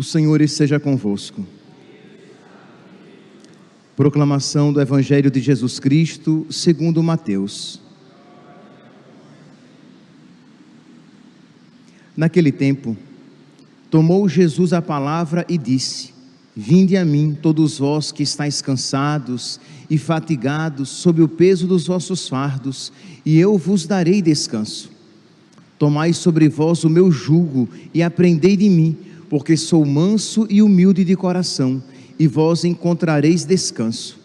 O Senhor esteja convosco. Proclamação do Evangelho de Jesus Cristo, segundo Mateus. Naquele tempo, tomou Jesus a palavra e disse: Vinde a mim, todos vós que estáis cansados e fatigados sob o peso dos vossos fardos, e eu vos darei descanso. Tomai sobre vós o meu jugo e aprendei de mim, porque sou manso e humilde de coração, e vós encontrareis descanso,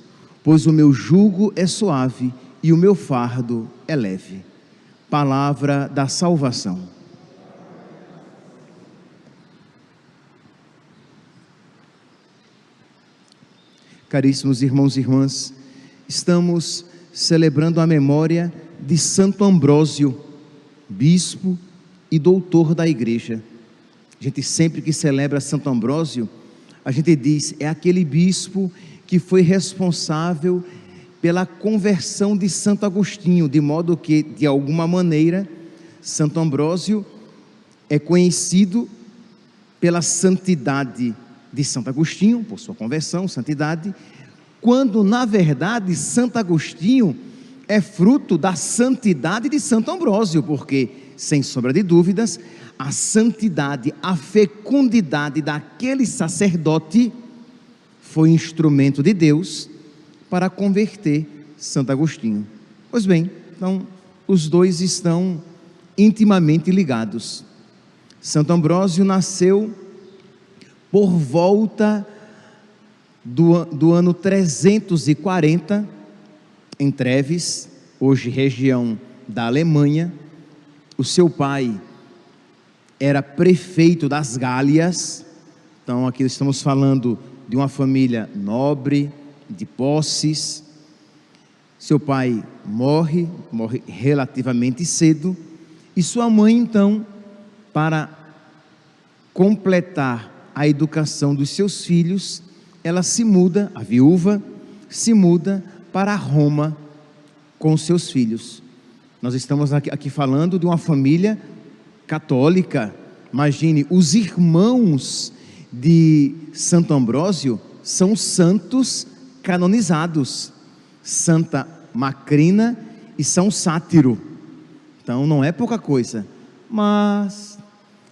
pois o meu jugo é suave e o meu fardo é leve. Palavra da salvação. Caríssimos irmãos e irmãs, estamos celebrando a memória de Santo Ambrósio bispo e doutor da igreja. Gente sempre que celebra Santo Ambrósio, a gente diz, é aquele bispo que foi responsável pela conversão de Santo Agostinho, de modo que, de alguma maneira, Santo Ambrósio é conhecido pela santidade de Santo Agostinho, por sua conversão, santidade, quando na verdade Santo Agostinho é fruto da santidade de Santo Ambrósio, porque, sem sombra de dúvidas, a santidade, a fecundidade daquele sacerdote foi instrumento de Deus para converter Santo Agostinho. Pois bem, então os dois estão intimamente ligados. Santo Ambrósio nasceu por volta do, do ano 340 em Treves, hoje região da Alemanha. O seu pai era prefeito das Gálias, então aqui estamos falando de uma família nobre, de posses. Seu pai morre, morre relativamente cedo, e sua mãe, então, para completar a educação dos seus filhos, ela se muda, a viúva se muda para Roma com seus filhos. Nós estamos aqui, falando de uma família católica. Imagine, os irmãos de Santo Ambrósio são santos canonizados. Santa Macrina e São Sátiro. Então não é pouca coisa. Mas,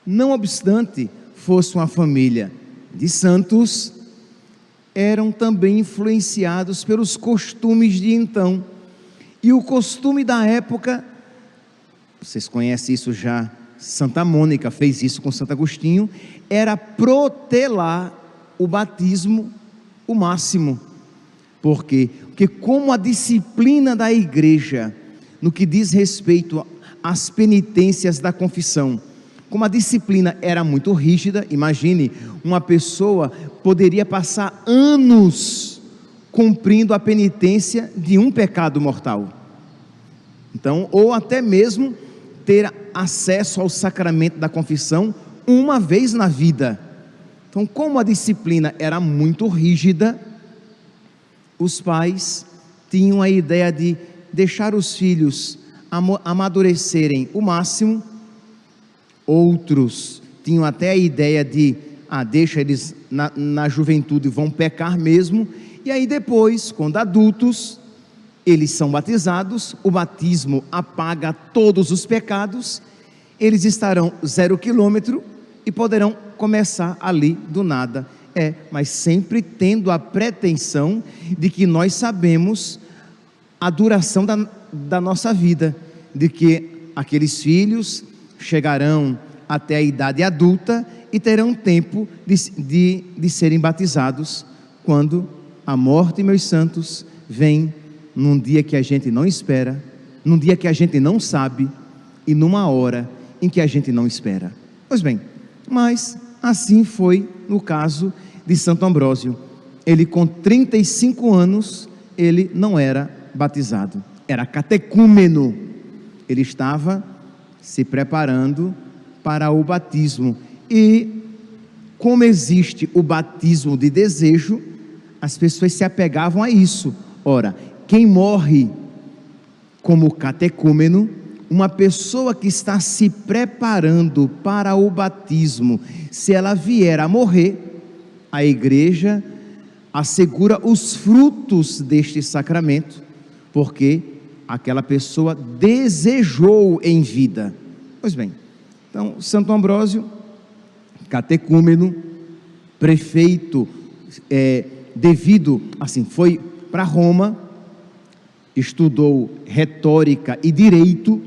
não obstante fosse uma família de santos, eram também influenciados pelos costumes de então. E o costume da época, vocês conhecem isso já, Santa Mônica fez isso com Santo Agostinho, era protelar o batismo o máximo. Por quê? Porque como a disciplina da igreja no que diz respeito às penitências da confissão, como a disciplina era muito rígida, imagine, uma pessoa poderia passar anos cumprindo a penitência de um pecado mortal. Então, ou até mesmo ter acesso ao sacramento da confissão uma vez na vida. Então, como a disciplina era muito rígida, os pais tinham a ideia de deixar os filhos amadurecerem o máximo Outros tinham até a ideia de, ah, deixa eles na, na juventude, vão pecar mesmo, e aí depois, quando adultos, eles são batizados, o batismo apaga todos os pecados, eles estarão zero quilômetro e poderão começar ali do nada. É, mas sempre tendo a pretensão de que nós sabemos a duração da, da nossa vida, de que aqueles filhos chegarão até a idade adulta e terão tempo de, de, de serem batizados quando a morte, meus santos, vem num dia que a gente não espera, num dia que a gente não sabe e numa hora em que a gente não espera. Pois bem, mas assim foi no caso de Santo Ambrósio. Ele com 35 anos, ele não era batizado, era catecúmeno. Ele estava se preparando para o batismo. E como existe o batismo de desejo, as pessoas se apegavam a isso. Ora, quem morre como catecúmeno, uma pessoa que está se preparando para o batismo, se ela vier a morrer, a igreja assegura os frutos deste sacramento, porque aquela pessoa desejou em vida. Pois bem, então Santo Ambrósio, catecúmeno, prefeito, é, devido, assim, foi para Roma, estudou retórica e direito,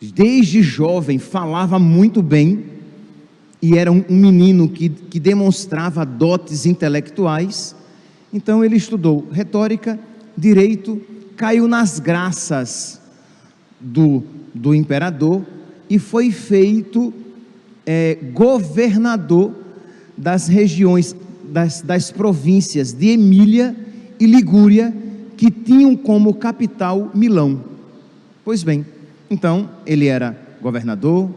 desde jovem falava muito bem, e era um, um menino que, que demonstrava dotes intelectuais, então ele estudou retórica, direito, caiu nas graças do, do imperador e foi feito é, governador das regiões, das, das províncias de Emília e Ligúria, que tinham como capital Milão. Pois bem, então ele era governador,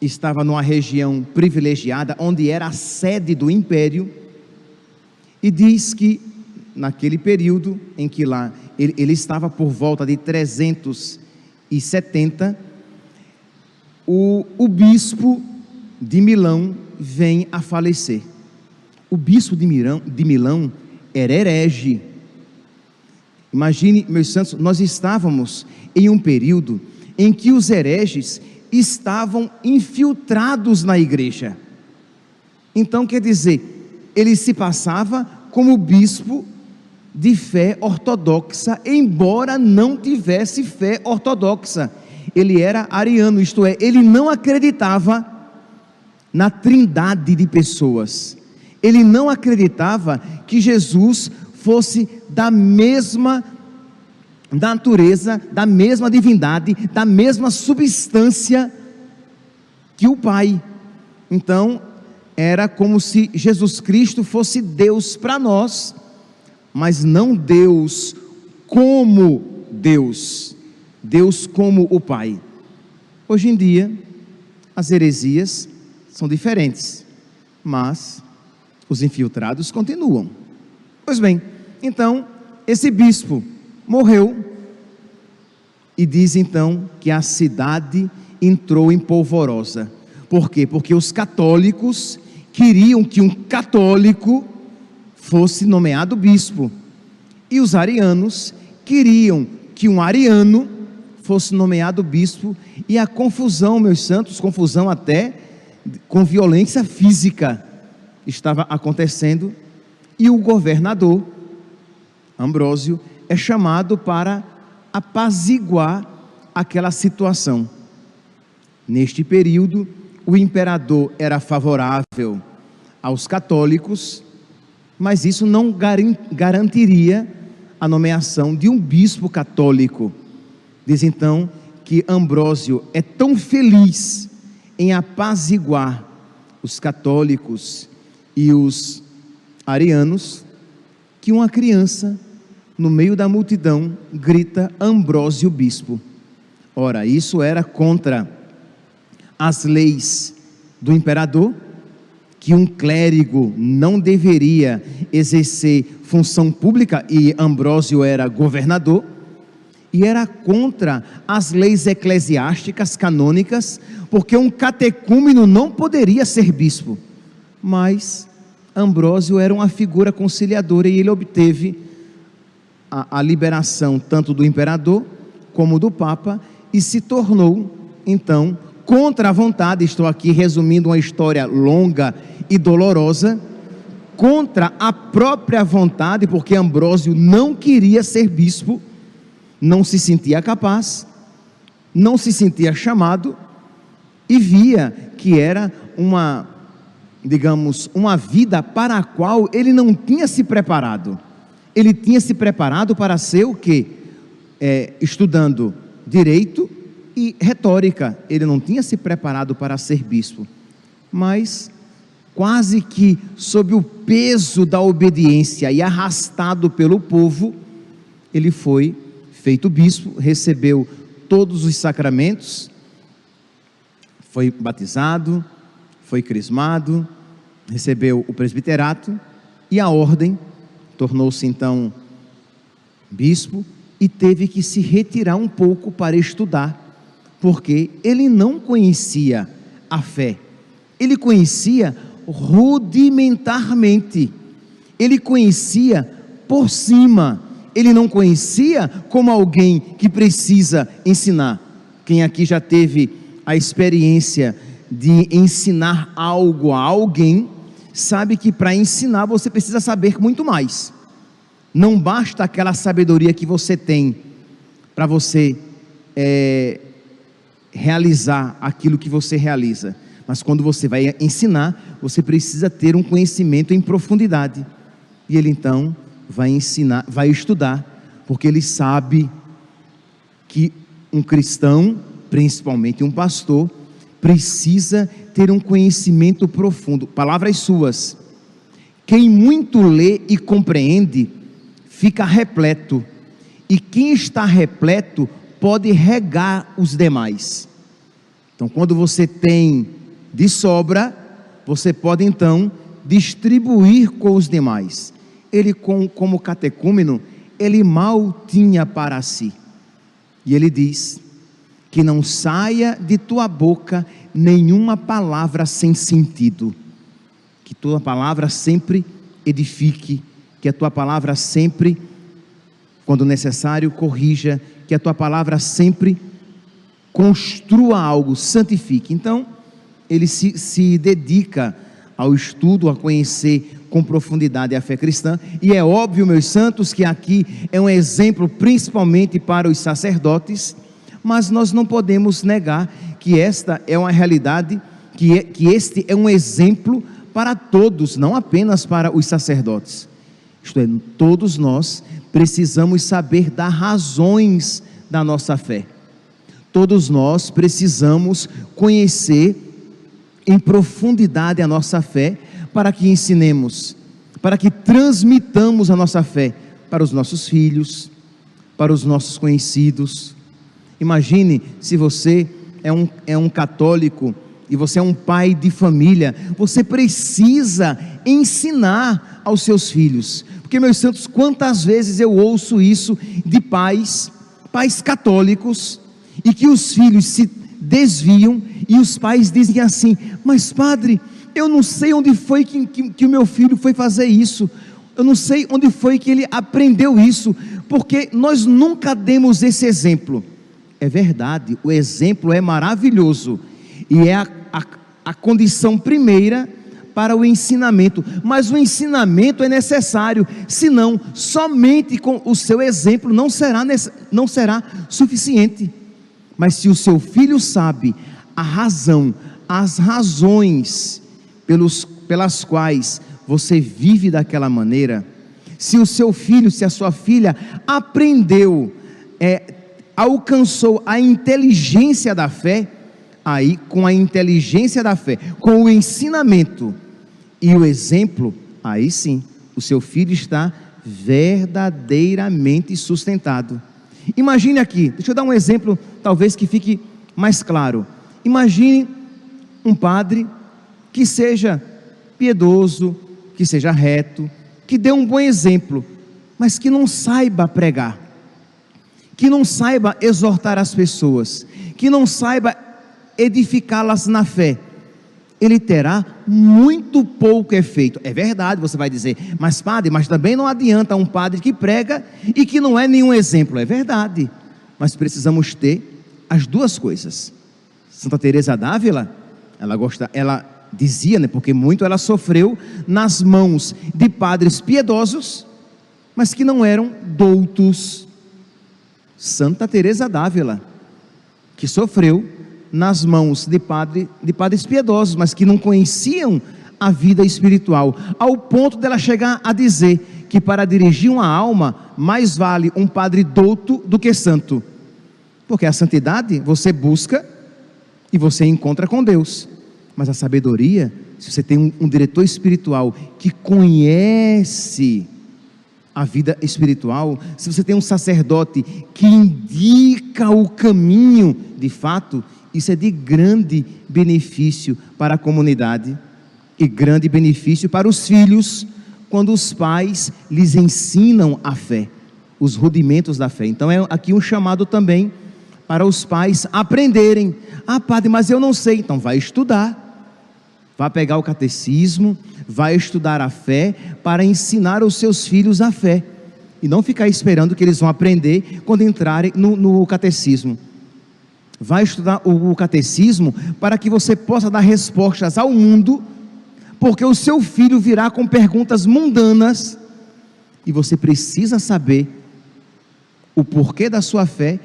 estava numa região privilegiada, onde era a sede do império, e diz que naquele período em que lá ele, ele estava por volta de 370, o, o bispo de Milão vem a falecer. O bispo de Milão, de Milão era herege. Imagine, meus santos, nós estávamos em um período em que os hereges estavam infiltrados na igreja. Então, quer dizer, ele se passava como bispo de fé ortodoxa, embora não tivesse fé ortodoxa. Ele era ariano, isto é, ele não acreditava na trindade de pessoas. Ele não acreditava que Jesus fosse da mesma natureza, da mesma divindade, da mesma substância que o Pai. Então, era como se Jesus Cristo fosse Deus para nós mas não Deus como Deus, Deus como o Pai. Hoje em dia, as heresias são diferentes, mas os infiltrados continuam. Pois bem, então, esse bispo morreu e diz então que a cidade entrou em polvorosa. Por quê? Porque os católicos queriam que um católico fosse nomeado bispo. E os arianos queriam que um ariano fosse nomeado bispo, e a confusão, meus santos, confusão até com violência física estava acontecendo, e o governador Ambrósio é chamado para apaziguar aquela situação. Neste período, o imperador era favorável aos católicos mas isso não garantiria a nomeação de um bispo católico. Diz então que Ambrósio é tão feliz em apaziguar os católicos e os arianos que uma criança no meio da multidão grita Ambrósio bispo. Ora, isso era contra as leis do imperador que um clérigo não deveria exercer função pública, e Ambrósio era governador, e era contra as leis eclesiásticas canônicas, porque um catecúmeno não poderia ser bispo. Mas Ambrósio era uma figura conciliadora e ele obteve a, a liberação tanto do imperador como do papa e se tornou, então, contra a vontade. Estou aqui resumindo uma história longa e dolorosa contra a própria vontade, porque Ambrósio não queria ser bispo, não se sentia capaz, não se sentia chamado e via que era uma, digamos, uma vida para a qual ele não tinha se preparado. Ele tinha se preparado para ser o que? É, estudando direito e retórica. Ele não tinha se preparado para ser bispo. Mas quase que sob o peso da obediência e arrastado pelo povo, ele foi feito bispo, recebeu todos os sacramentos, foi batizado, foi crismado, recebeu o presbiterato e a ordem, tornou-se então bispo e teve que se retirar um pouco para estudar. porque ele não conhecia a fé, ele conhecia rudimentarmente, ele conhecia por cima, ele não conhecia como alguém que precisa ensinar. Quem aqui já teve a experiência de ensinar algo a alguém, sabe que para ensinar você precisa saber muito mais. Não basta aquela sabedoria que você tem para você é, realizar aquilo que você realiza. Mas quando você vai ensinar, você precisa ter um conhecimento em profundidade. E ele então vai ensinar, vai estudar, porque ele sabe que um cristão, principalmente um pastor, precisa ter um conhecimento profundo. Palavras suas. Quem muito lê e compreende, fica repleto. E quem está repleto pode regar os demais. Então, quando você tem de sobra, você pode então distribuir com os demais. Ele, como catecúmeno, ele mal tinha para si. E ele diz: que não saia de tua boca nenhuma palavra sem sentido, que tua palavra sempre edifique, que a tua palavra sempre, quando necessário, corrija, que a tua palavra sempre construa algo, santifique. Então, ele se, se dedica ao estudo, a conhecer com profundidade a fé cristã, e é óbvio, meus santos, que aqui é um exemplo principalmente para os sacerdotes mas nós não podemos negar que esta é uma realidade, que, é, que este é um exemplo para todos, não apenas para os sacerdotes. Isto é, todos nós precisamos saber dar razões da nossa fé. Todos nós precisamos conhecer em profundidade a nossa fé para que ensinemos, para que transmitamos a nossa fé para os nossos filhos, para os nossos conhecidos, Imagine se você é um, é um católico e você é um pai de família, você precisa ensinar aos seus filhos. Porque, meus santos, quantas vezes eu ouço isso de pais, pais católicos, e que os filhos se desviam e os pais dizem assim: Mas, padre, eu não sei onde foi que, que, que o meu filho foi fazer isso, eu não sei onde foi que ele aprendeu isso, porque nós nunca demos esse exemplo. É verdade, o exemplo é maravilhoso e é a, a, a condição primeira para o ensinamento, mas o ensinamento é necessário, senão somente com o seu exemplo não será, não será suficiente. Mas se o seu filho sabe a razão, as razões pelos, pelas quais você vive daquela maneira, se o seu filho, se a sua filha aprendeu, é, alcançou a inteligência da fé, aí com a inteligência da fé, com o ensinamento e o exemplo, aí sim, o seu filho está verdadeiramente sustentado. Imagine aqui, deixa eu dar um exemplo, talvez que fique mais claro. Imagine um padre que seja piedoso, que seja reto, que dê um bom exemplo, mas que não saiba pregar que não saiba exortar as pessoas, que não saiba edificá-las na fé, ele terá muito pouco efeito. É verdade, você vai dizer, mas padre, mas também não adianta um padre que prega e que não é nenhum exemplo. É verdade, mas precisamos ter as duas coisas. Santa Teresa d'Ávila, ela gosta, ela dizia, né, porque muito ela sofreu nas mãos de padres piedosos, mas que não eram doutos Santa Teresa d'Ávila, que sofreu nas mãos de, padre, de padres piedosos, mas que não conheciam a vida espiritual, ao ponto dela chegar a dizer que para dirigir uma alma mais vale um padre douto do que santo, porque a santidade você busca e você encontra com Deus, mas a sabedoria, se você tem um, um diretor espiritual que conhece a vida espiritual, se você tem um sacerdote que indica o caminho, de fato, isso é de grande benefício para a comunidade e grande benefício para os filhos, quando os pais lhes ensinam a fé, os rudimentos da fé. Então é aqui um chamado também para os pais aprenderem. Ah, padre, mas eu não sei. Então vai estudar. Vai pegar o catecismo, vai estudar a fé para ensinar os seus filhos a fé. E não ficar esperando que eles vão aprender quando entrarem no, no catecismo. Vai estudar o, o catecismo para que você possa dar respostas ao mundo, porque o seu filho virá com perguntas mundanas e você precisa saber o porquê da sua fé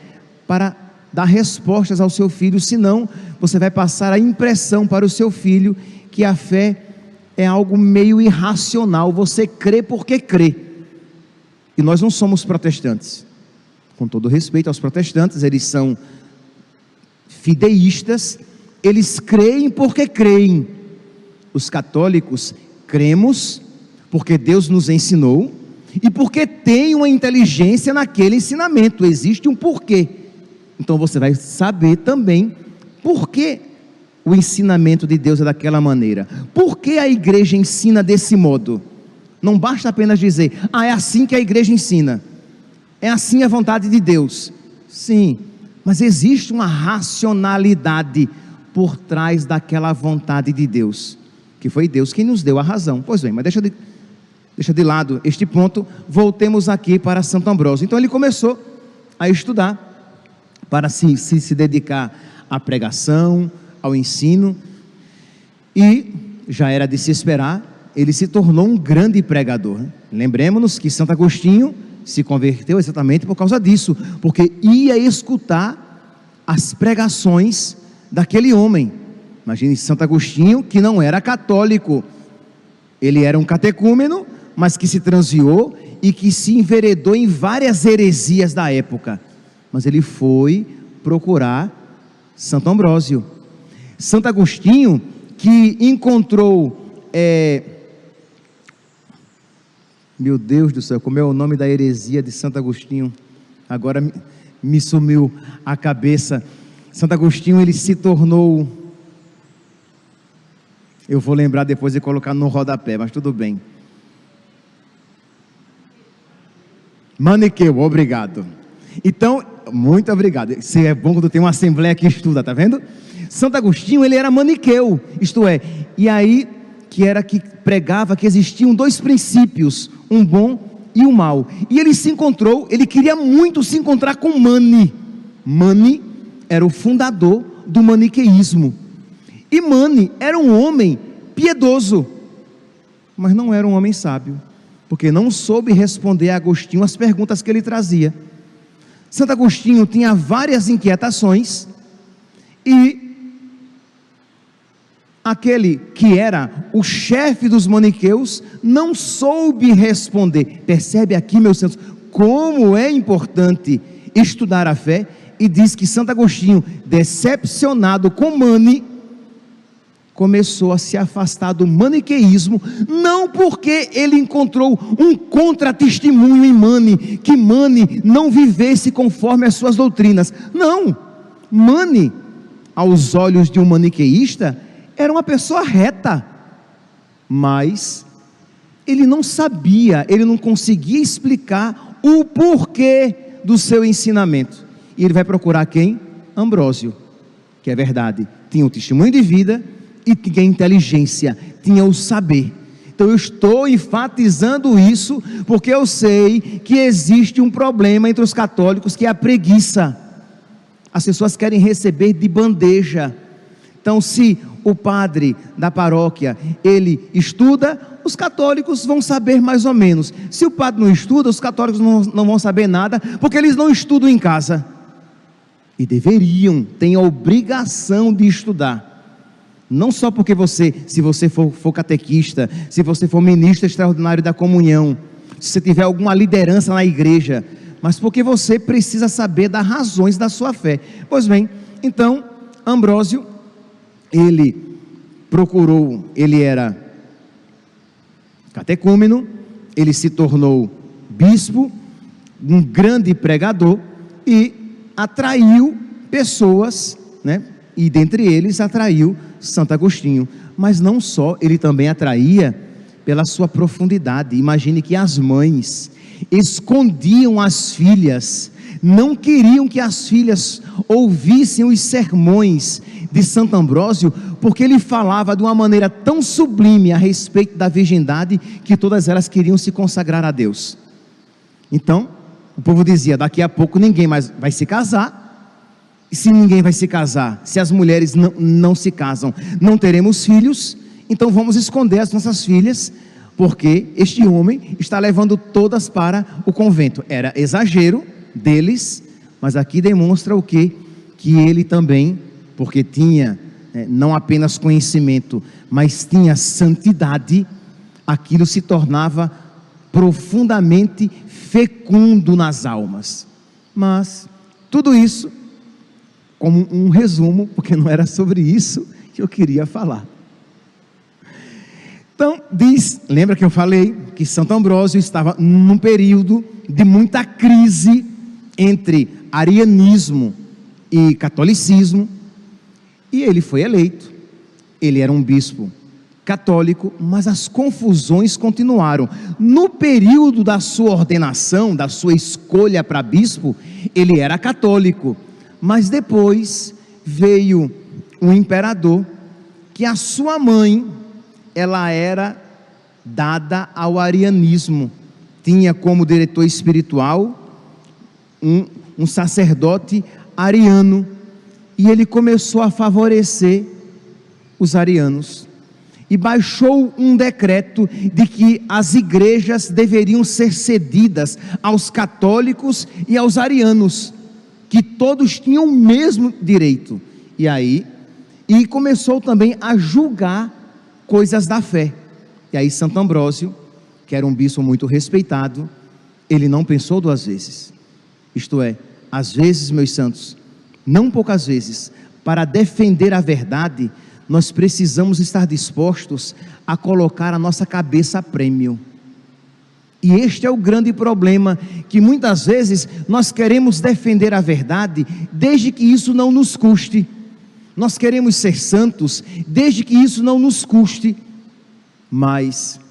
para dar respostas ao seu filho, senão você vai passar a impressão para o seu filho que a fé é algo meio irracional, você crê porque crê. E nós não somos protestantes. Com todo respeito aos protestantes, eles são fideístas, eles creem porque creem. Os católicos cremos porque Deus nos ensinou e porque tem uma inteligência naquele ensinamento, existe um porquê. Então você vai saber também por que o ensinamento de Deus é daquela maneira. Por que a igreja ensina desse modo? Não basta apenas dizer, ah, é assim que a igreja ensina. É assim a vontade de Deus. Sim, mas existe uma racionalidade por trás daquela vontade de Deus, que foi Deus quem nos deu a razão. Pois bem, mas deixa de, deixa de lado este ponto, voltemos aqui para Santo Ambrósio. Então ele começou a estudar para se, se, se dedicar à pregação, ao ensino, e já era de se esperar, ele se tornou um grande pregador. Lembremos-nos que Santo Agostinho se converteu exatamente por causa disso, porque ia escutar as pregações daquele homem. Imagine Santo Agostinho, que não era católico, ele era um catecúmeno, mas que se transviou e que se enveredou em várias heresias da época mas ele foi procurar Santo Ambrósio. Santo Agostinho, que encontrou. É... Meu Deus do céu, como é o nome da heresia de Santo Agostinho? Agora me sumiu a cabeça. Santo Agostinho, ele se tornou. Eu vou lembrar depois de colocar no rodapé, mas tudo bem. Maniqueu, obrigado. Então, muito obrigado. Isso é bom quando tem uma assembleia que estuda, tá vendo? Santo Agostinho, ele era maniqueu, isto é, e aí que era que pregava que existiam dois princípios, um bom e um mal. E ele se encontrou, ele queria muito se encontrar com Mani. Mani era o fundador do maniqueísmo. E Mani era um homem piedoso, mas não era um homem sábio, porque não soube responder a Agostinho as perguntas que ele trazia. Santo Agostinho tinha várias inquietações e aquele que era o chefe dos maniqueus não soube responder. Percebe aqui, meus santos, como é importante estudar a fé e diz que Santo Agostinho, decepcionado com Mani, começou a se afastar do maniqueísmo, não porque ele encontrou um contratestemunho em Mani, que Mani não vivesse conforme as suas doutrinas. Não, Mani, aos olhos de um maniqueísta, era uma pessoa reta, mas ele não sabia, ele não conseguia explicar o porquê do seu ensinamento. E ele vai procurar quem? Ambrósio, que é verdade, tinha um testemunho de vida e tinha inteligência, tinha o saber. Então eu estou enfatizando isso porque eu sei que existe um problema entre os católicos que é a preguiça. As pessoas querem receber de bandeja. Então, se o padre da paróquia ele estuda, os católicos vão saber mais ou menos. Se o padre não estuda, os católicos não, não vão saber nada, porque eles não estudam em casa. E deveriam, têm a obrigação de estudar. Não só porque você, se você for, for catequista, se você for ministro extraordinário da comunhão, se você tiver alguma liderança na igreja, mas porque você precisa saber das razões da sua fé. Pois bem, então, Ambrósio, ele procurou, ele era catecúmeno, ele se tornou bispo, um grande pregador e atraiu pessoas, né? E dentre eles atraiu Santo Agostinho. Mas não só, ele também atraía pela sua profundidade. Imagine que as mães escondiam as filhas não queriam que as filhas ouvissem os sermões de Santo Ambrósio, porque ele falava de uma maneira tão sublime a respeito da virgindade que todas elas queriam se consagrar a Deus. Então, o povo dizia: daqui a pouco ninguém mais vai se casar. Se ninguém vai se casar, se as mulheres não, não se casam, não teremos filhos, então vamos esconder as nossas filhas, porque este homem está levando todas para o convento. Era exagero deles, mas aqui demonstra o que? Que ele também, porque tinha né, não apenas conhecimento, mas tinha santidade, aquilo se tornava profundamente fecundo nas almas. Mas tudo isso como um resumo, porque não era sobre isso que eu queria falar. Então, diz, lembra que eu falei que Santo Ambrósio estava num período de muita crise entre arianismo e catolicismo, e ele foi eleito. Ele era um bispo católico, mas as confusões continuaram. No período da sua ordenação, da sua escolha para bispo, ele era católico, mas depois veio um imperador que a sua mãe ela era dada ao arianismo. Tinha como diretor espiritual um, um sacerdote ariano. E ele começou a favorecer os arianos. E baixou um decreto de que as igrejas deveriam ser cedidas aos católicos e aos arianos, que todos tinham o mesmo direito. E aí, e começou também a julgar coisas da fé. E aí Santo Ambrósio, que era um bispo muito respeitado, ele não pensou duas vezes. Isto é, às vezes, meus santos, não poucas vezes, para defender a verdade, nós precisamos estar dispostos a colocar a nossa cabeça a prêmio. E este é o grande problema, que muitas vezes nós queremos defender a verdade, desde que isso não nos custe. Nós queremos ser santos, desde que isso não nos custe. Mas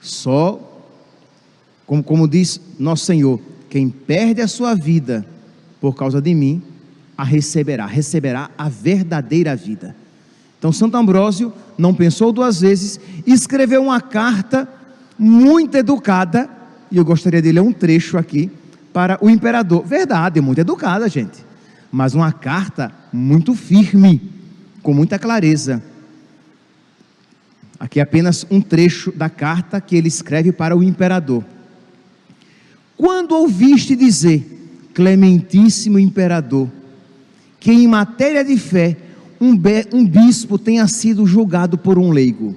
só, como, como diz nosso Senhor, quem perde a sua vida por causa de mim, a receberá, receberá a verdadeira vida. Então, Santo Ambrósio não pensou duas vezes escreveu uma carta muito educada, e eu gostaria de ler um trecho aqui, para o imperador. Verdade, muito educada, gente, mas uma carta muito firme, com muita clareza. Aqui é apenas um trecho da carta que ele escreve para o imperador. Quando ouviste dizer, Clementíssimo imperador, que em matéria de fé um, bispo tenha sido julgado por um leigo.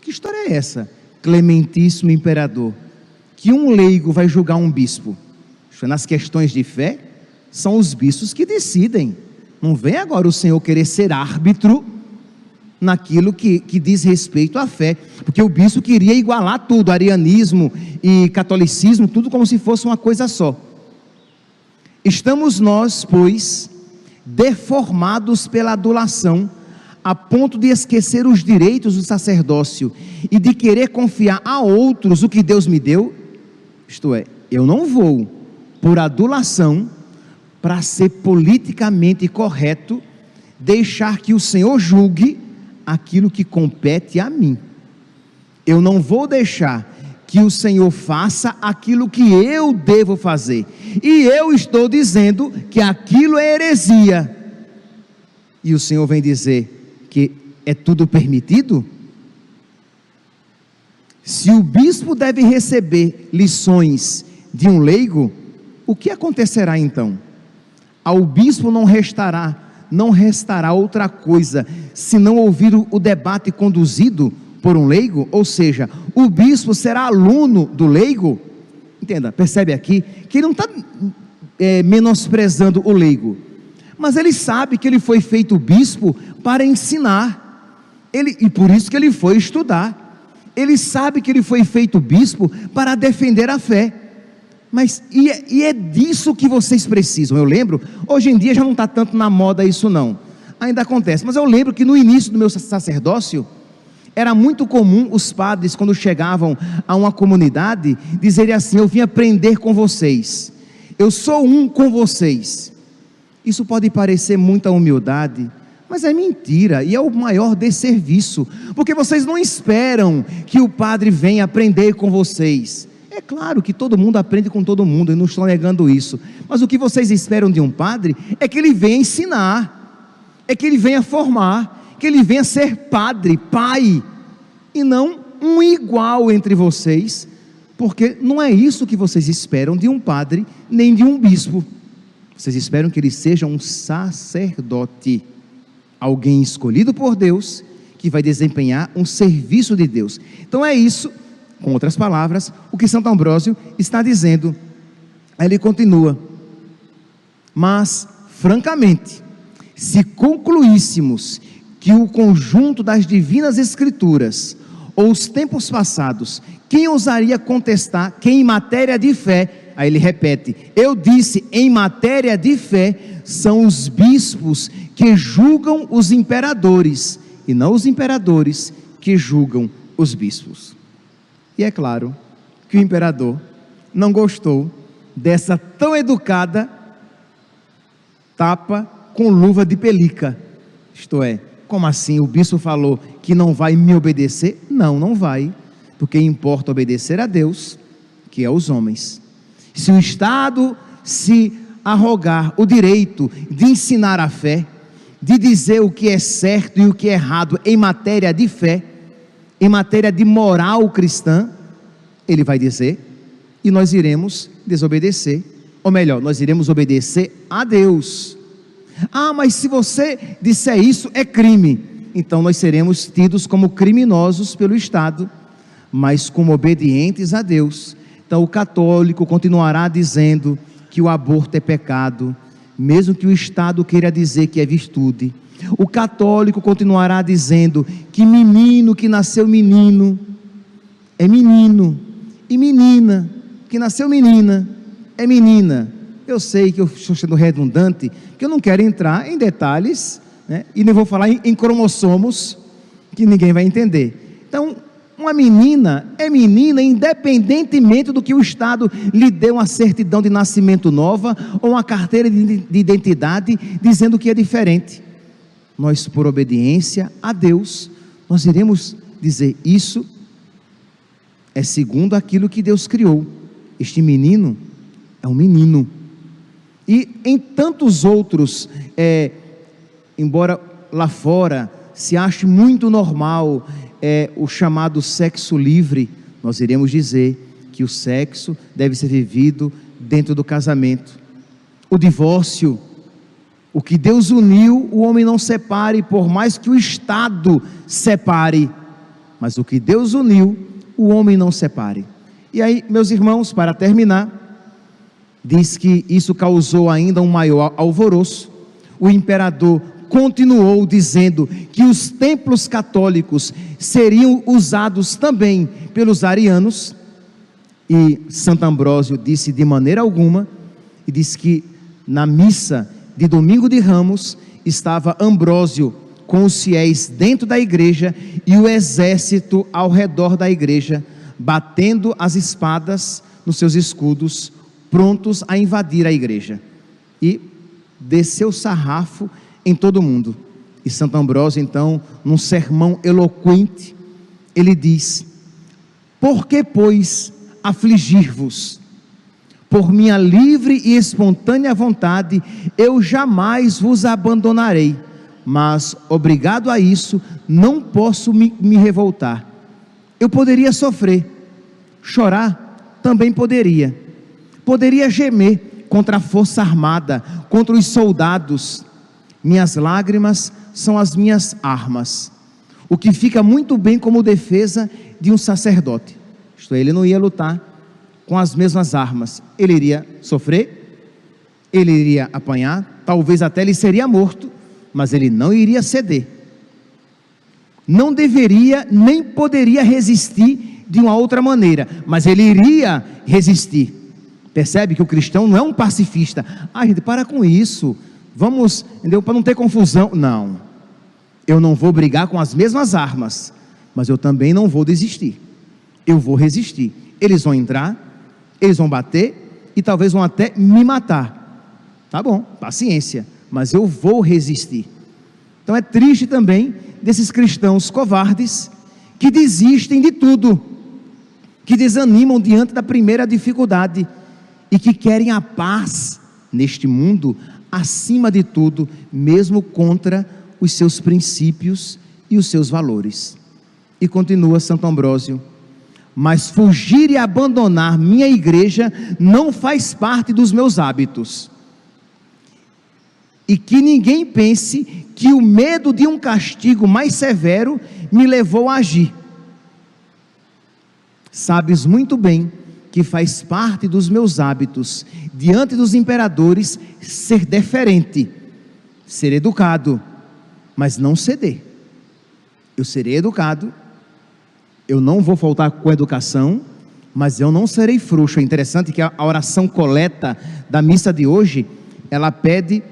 Que história é essa? Clementíssimo imperador. Que um leigo vai julgar um bispo? Nas questões de fé, são os bispos que decidem. Não vem agora o Senhor querer ser árbitro naquilo que, que diz respeito à fé, porque o bispo queria igualar tudo, arianismo e catolicismo, tudo como se fosse uma coisa só. Estamos nós, pois, deformados pela adulação, a ponto de esquecer os direitos do sacerdócio e de querer confiar a outros o que Deus me deu? Isto é, eu não vou, por adulação, para ser politicamente correto, deixar que o Senhor julgue aquilo que compete a mim. Eu não vou deixar que o Senhor faça aquilo que eu devo fazer. E eu estou dizendo que aquilo é heresia. E o Senhor vem dizer que é tudo permitido? Se o bispo deve receber lições de um leigo, o que acontecerá então? Ao bispo não restará, não restará outra coisa, se não ouvir o debate conduzido por um leigo, ou seja, o bispo será aluno do leigo. Entenda, percebe aqui que ele não está é, menosprezando o leigo, mas ele sabe que ele foi feito bispo para ensinar, ele, e por isso que ele foi estudar. Ele sabe que ele foi feito bispo para defender a fé. Mas e é, e é disso que vocês precisam. Eu lembro, hoje em dia já não está tanto na moda isso não. Ainda acontece, mas eu lembro que no início do meu sacerdócio, era muito comum os padres, quando chegavam a uma comunidade, dizerem assim: Eu vim aprender com vocês, eu sou um com vocês. Isso pode parecer muita humildade, mas é mentira e é o maior desserviço, porque vocês não esperam que o padre venha aprender com vocês. É claro que todo mundo aprende com todo mundo, e não estou negando isso, mas o que vocês esperam de um padre é que ele venha ensinar, é que ele venha formar, que ele venha ser padre, pai, e não um igual entre vocês, porque não é isso que vocês esperam de um padre nem de um bispo. Vocês esperam que ele seja um sacerdote, alguém escolhido por Deus, que vai desempenhar um serviço de Deus. Então é isso, com outras palavras, o que Santo Ambrósio está dizendo. Ele continua: Mas, francamente, se concluíssemos que o conjunto das divinas escrituras ou os tempos passados, quem ousaria contestar que em matéria de fé, aí ele repete, eu disse em matéria de fé, são os bispos que julgam os imperadores, e não os imperadores que julgam os bispos. E é claro que o imperador não gostou dessa tão educada tapa com luva de pelica, isto é, como assim? O bispo falou que não vai me obedecer? Não, não vai. Porque importa obedecer a Deus, que é os homens. Se o Estado se arrogar o direito de ensinar a fé, de dizer o que é certo e o que é errado em matéria de fé, em matéria de moral cristã, ele vai dizer, e nós iremos desobedecer, ou melhor, nós iremos obedecer a Deus. Ah, mas se você disser isso, é crime. Então nós seremos tidos como criminosos pelo Estado, mas como obedientes a Deus. Então o católico continuará dizendo que o aborto é pecado, mesmo que o Estado queira dizer que é virtude. O católico continuará dizendo que menino que nasceu menino é menino, e menina que nasceu menina é menina. Eu sei que eu estou sendo redundante, que eu não quero entrar em detalhes, né, e nem vou falar em, em cromossomos, que ninguém vai entender. Então, uma menina é menina independentemente do que o Estado lhe dê uma certidão de nascimento nova ou uma carteira de, de identidade dizendo que é diferente. Nós, por obediência a Deus, nós iremos dizer isso é segundo aquilo que Deus criou. Este menino é um menino. E em tantos outros, é, embora lá fora se ache muito normal é, o chamado sexo livre, nós iremos dizer que o sexo deve ser vivido dentro do casamento. O divórcio, o que Deus uniu, o homem não separe, por mais que o Estado separe, mas o que Deus uniu, o homem não separe. E aí, meus irmãos, para terminar, diz que isso causou ainda um maior alvoroço. O imperador continuou dizendo que os templos católicos seriam usados também pelos arianos. E Santo Ambrósio disse de maneira alguma, e disse que na missa de domingo de Ramos estava Ambrósio com os fiéis dentro da igreja e o exército ao redor da igreja, batendo as espadas nos seus escudos, prontos a invadir a igreja. E desceu sarrafo em todo mundo. E Santo Ambrósio, então, num sermão eloquente, ele diz: Por que, pois, afligir-vos? Por minha livre e espontânea vontade, eu jamais vos abandonarei, mas, obrigado a isso, não posso me, me revoltar. Eu poderia sofrer, chorar, também poderia Poderia gemer contra a força armada, contra os soldados. Minhas lágrimas são as minhas armas. O que fica muito bem como defesa de um sacerdote. Isto é, ele não ia lutar com as mesmas armas. Ele iria sofrer, ele iria apanhar, talvez até ele seria morto, mas ele não iria ceder. Não deveria nem poderia resistir de uma outra maneira, mas ele iria resistir. Percebe que o cristão não é um pacifista. Ah, gente, para com isso. Vamos, entendeu? Para não ter confusão. Não. Eu não vou brigar com as mesmas armas, mas eu também não vou desistir. Eu vou resistir. Eles vão entrar, eles vão bater, e talvez vão até me matar. Tá bom, paciência, mas eu vou resistir. Então é triste também desses cristãos covardes que desistem de tudo, que desanimam diante da primeira dificuldade e que querem a paz neste mundo acima de tudo, mesmo contra os seus princípios e os seus valores. E continua Santo Ambrósio mas fugir e abandonar minha igreja não faz parte dos meus hábitos. E que ninguém pense que o medo de um castigo mais severo me levou a agir. Sabes muito bem que faz parte dos meus hábitos, diante dos imperadores, ser deferente, ser educado, mas não ceder. Eu serei educado eu não vou faltar com educação, mas eu não serei frouxo. É interessante que a oração coleta da missa de hoje, ela pede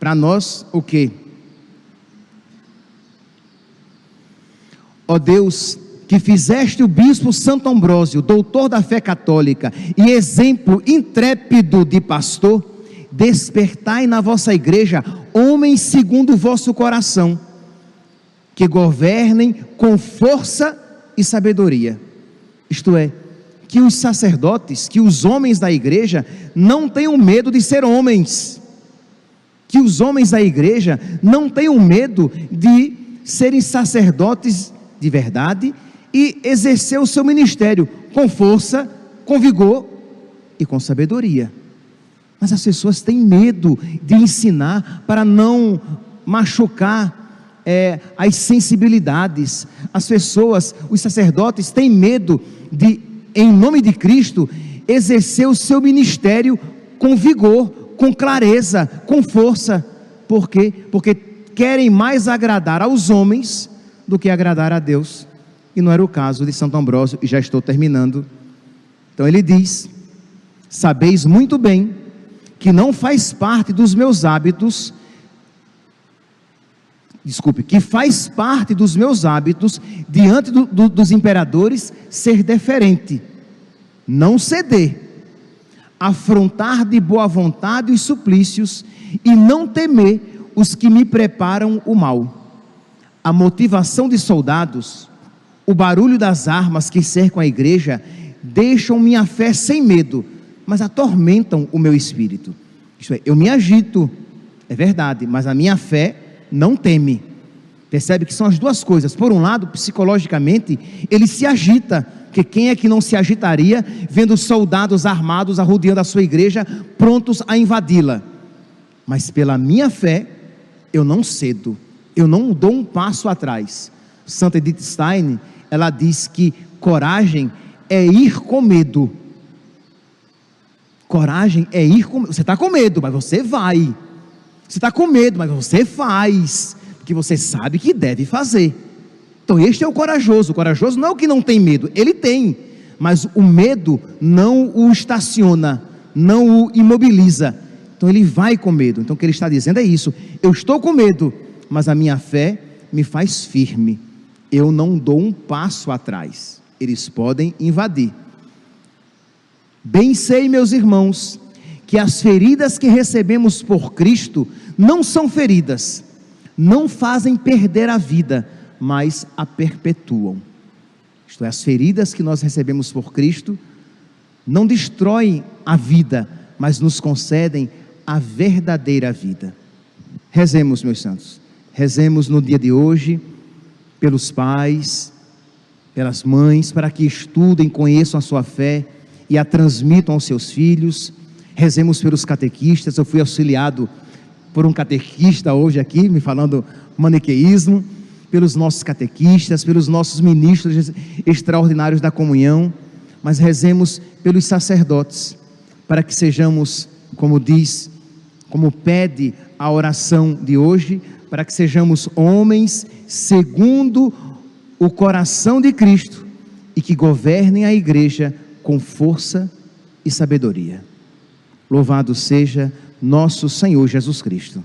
para nós o quê? Ó Deus, que fizeste o bispo Santo Ambrósio, doutor da fé católica e exemplo intrépido de pastor, despertai na vossa igreja homens segundo o vosso coração, que governem com força e sabedoria. Isto é, que os sacerdotes, que os homens da igreja não tenham medo de ser homens. Que os homens da igreja não tenham medo de serem sacerdotes de verdade e exercer o seu ministério com força, com vigor e com sabedoria. Mas as pessoas têm medo de ensinar para não machucar é, as sensibilidades. As pessoas, os sacerdotes, têm medo de, em nome de Cristo, exercer o seu ministério com vigor, com clareza, com força. Por quê? Porque querem mais agradar aos homens do que agradar a Deus. E não era o caso de Santo Ambrósio, e já estou terminando. Então ele diz: Sabeis muito bem que não faz parte dos meus hábitos desculpe, que faz parte dos meus hábitos diante do, do, dos imperadores ser deferente, não ceder, afrontar de boa vontade os suplícios e não temer os que me preparam o mal. A motivação de soldados, o barulho das armas que cercam a igreja, deixam minha fé sem medo, mas atormentam o meu espírito. Isto é, eu me agito, é verdade, mas a minha fé não teme. Percebe que são as duas coisas. Por um lado, psicologicamente, ele se agita, que quem é que não se agitaria vendo soldados armados arrodeando a sua igreja, prontos a invadi-la? Mas pela minha fé, eu não cedo, eu não dou um passo atrás. Santa Edith Stein, ela diz que coragem é ir com medo. Coragem é ir com Você está com medo, mas você vai. Você está com medo, mas você faz, porque você sabe que deve fazer. Então, este é o corajoso. O corajoso não é o que não tem medo, ele tem, mas o medo não o estaciona, não o imobiliza. Então, ele vai com medo. Então, o que ele está dizendo é isso: eu estou com medo, mas a minha fé me faz firme. Eu não dou um passo atrás. Eles podem invadir. Bem sei, meus irmãos, que as feridas que recebemos por Cristo não são feridas, não fazem perder a vida, mas a perpetuam. Isto é, as feridas que nós recebemos por Cristo não destroem a vida, mas nos concedem a verdadeira vida. Rezemos, meus santos, rezemos no dia de hoje pelos pais, pelas mães, para que estudem, conheçam a sua fé e a transmitam aos seus filhos Rezemos pelos catequistas. Eu fui auxiliado por um catequista hoje aqui, me falando maniqueísmo, pelos nossos catequistas, pelos nossos ministros extraordinários da comunhão, mas rezemos pelos sacerdotes, para que sejamos, como diz, como pede a oração de hoje, para que sejamos homens segundo o coração de Cristo e que governem a igreja com força e sabedoria. Louvado seja nosso Senhor Jesus Cristo.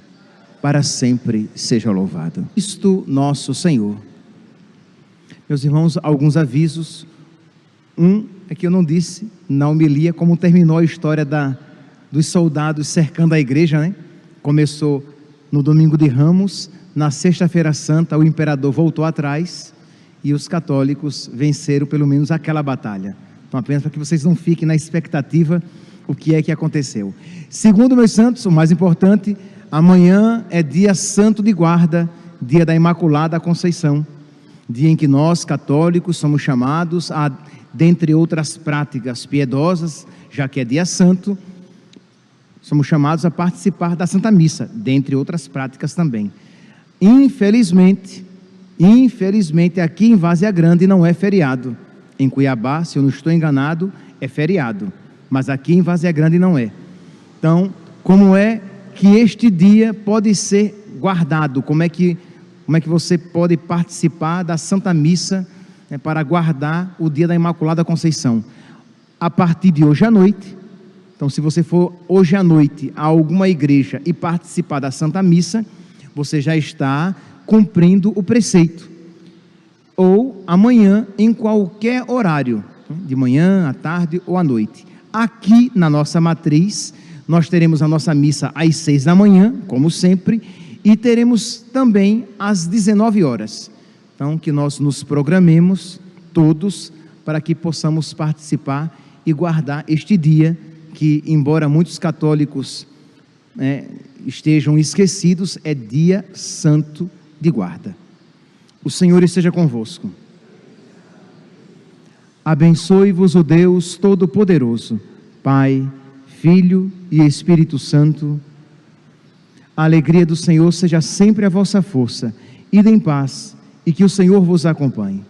Para sempre seja louvado. Isto nosso Senhor. Meus irmãos, alguns avisos. Um, é que eu não disse na homilia como terminou a história da, dos soldados cercando a igreja, né? Começou no domingo de Ramos, na sexta-feira santa o imperador voltou atrás e os católicos venceram pelo menos aquela batalha. Então, apenas para que vocês não fiquem na expectativa o que é que aconteceu. Segundo meus santos, o mais importante, amanhã é dia santo de guarda, dia da Imaculada Conceição, dia em que nós, católicos, somos chamados a, dentre outras práticas piedosas, já que é dia santo, somos chamados a participar da Santa Missa, dentre outras práticas também. Infelizmente, infelizmente aqui em Várzea Grande não é feriado. Em Cuiabá, se eu não estou enganado, é feriado, mas aqui em Várzea Grande não é. Então, como é que este dia pode ser guardado? Como é que como é que você pode participar da Santa Missa né, para guardar o dia da Imaculada Conceição? A partir de hoje à noite. Então, se você for hoje à noite a alguma igreja e participar da Santa Missa, você já está cumprindo o preceito. Ou amanhã, em qualquer horário, de manhã, à tarde ou à noite. Aqui na nossa matriz, nós teremos a nossa missa às seis da manhã, como sempre, e teremos também às 19 horas. Então, que nós nos programemos todos para que possamos participar e guardar este dia que, embora muitos católicos né, estejam esquecidos, é dia santo de guarda. O Senhor esteja convosco. Abençoe-vos o Deus Todo-Poderoso, Pai, Filho e Espírito Santo. A alegria do Senhor seja sempre a vossa força. Ide em paz e que o Senhor vos acompanhe.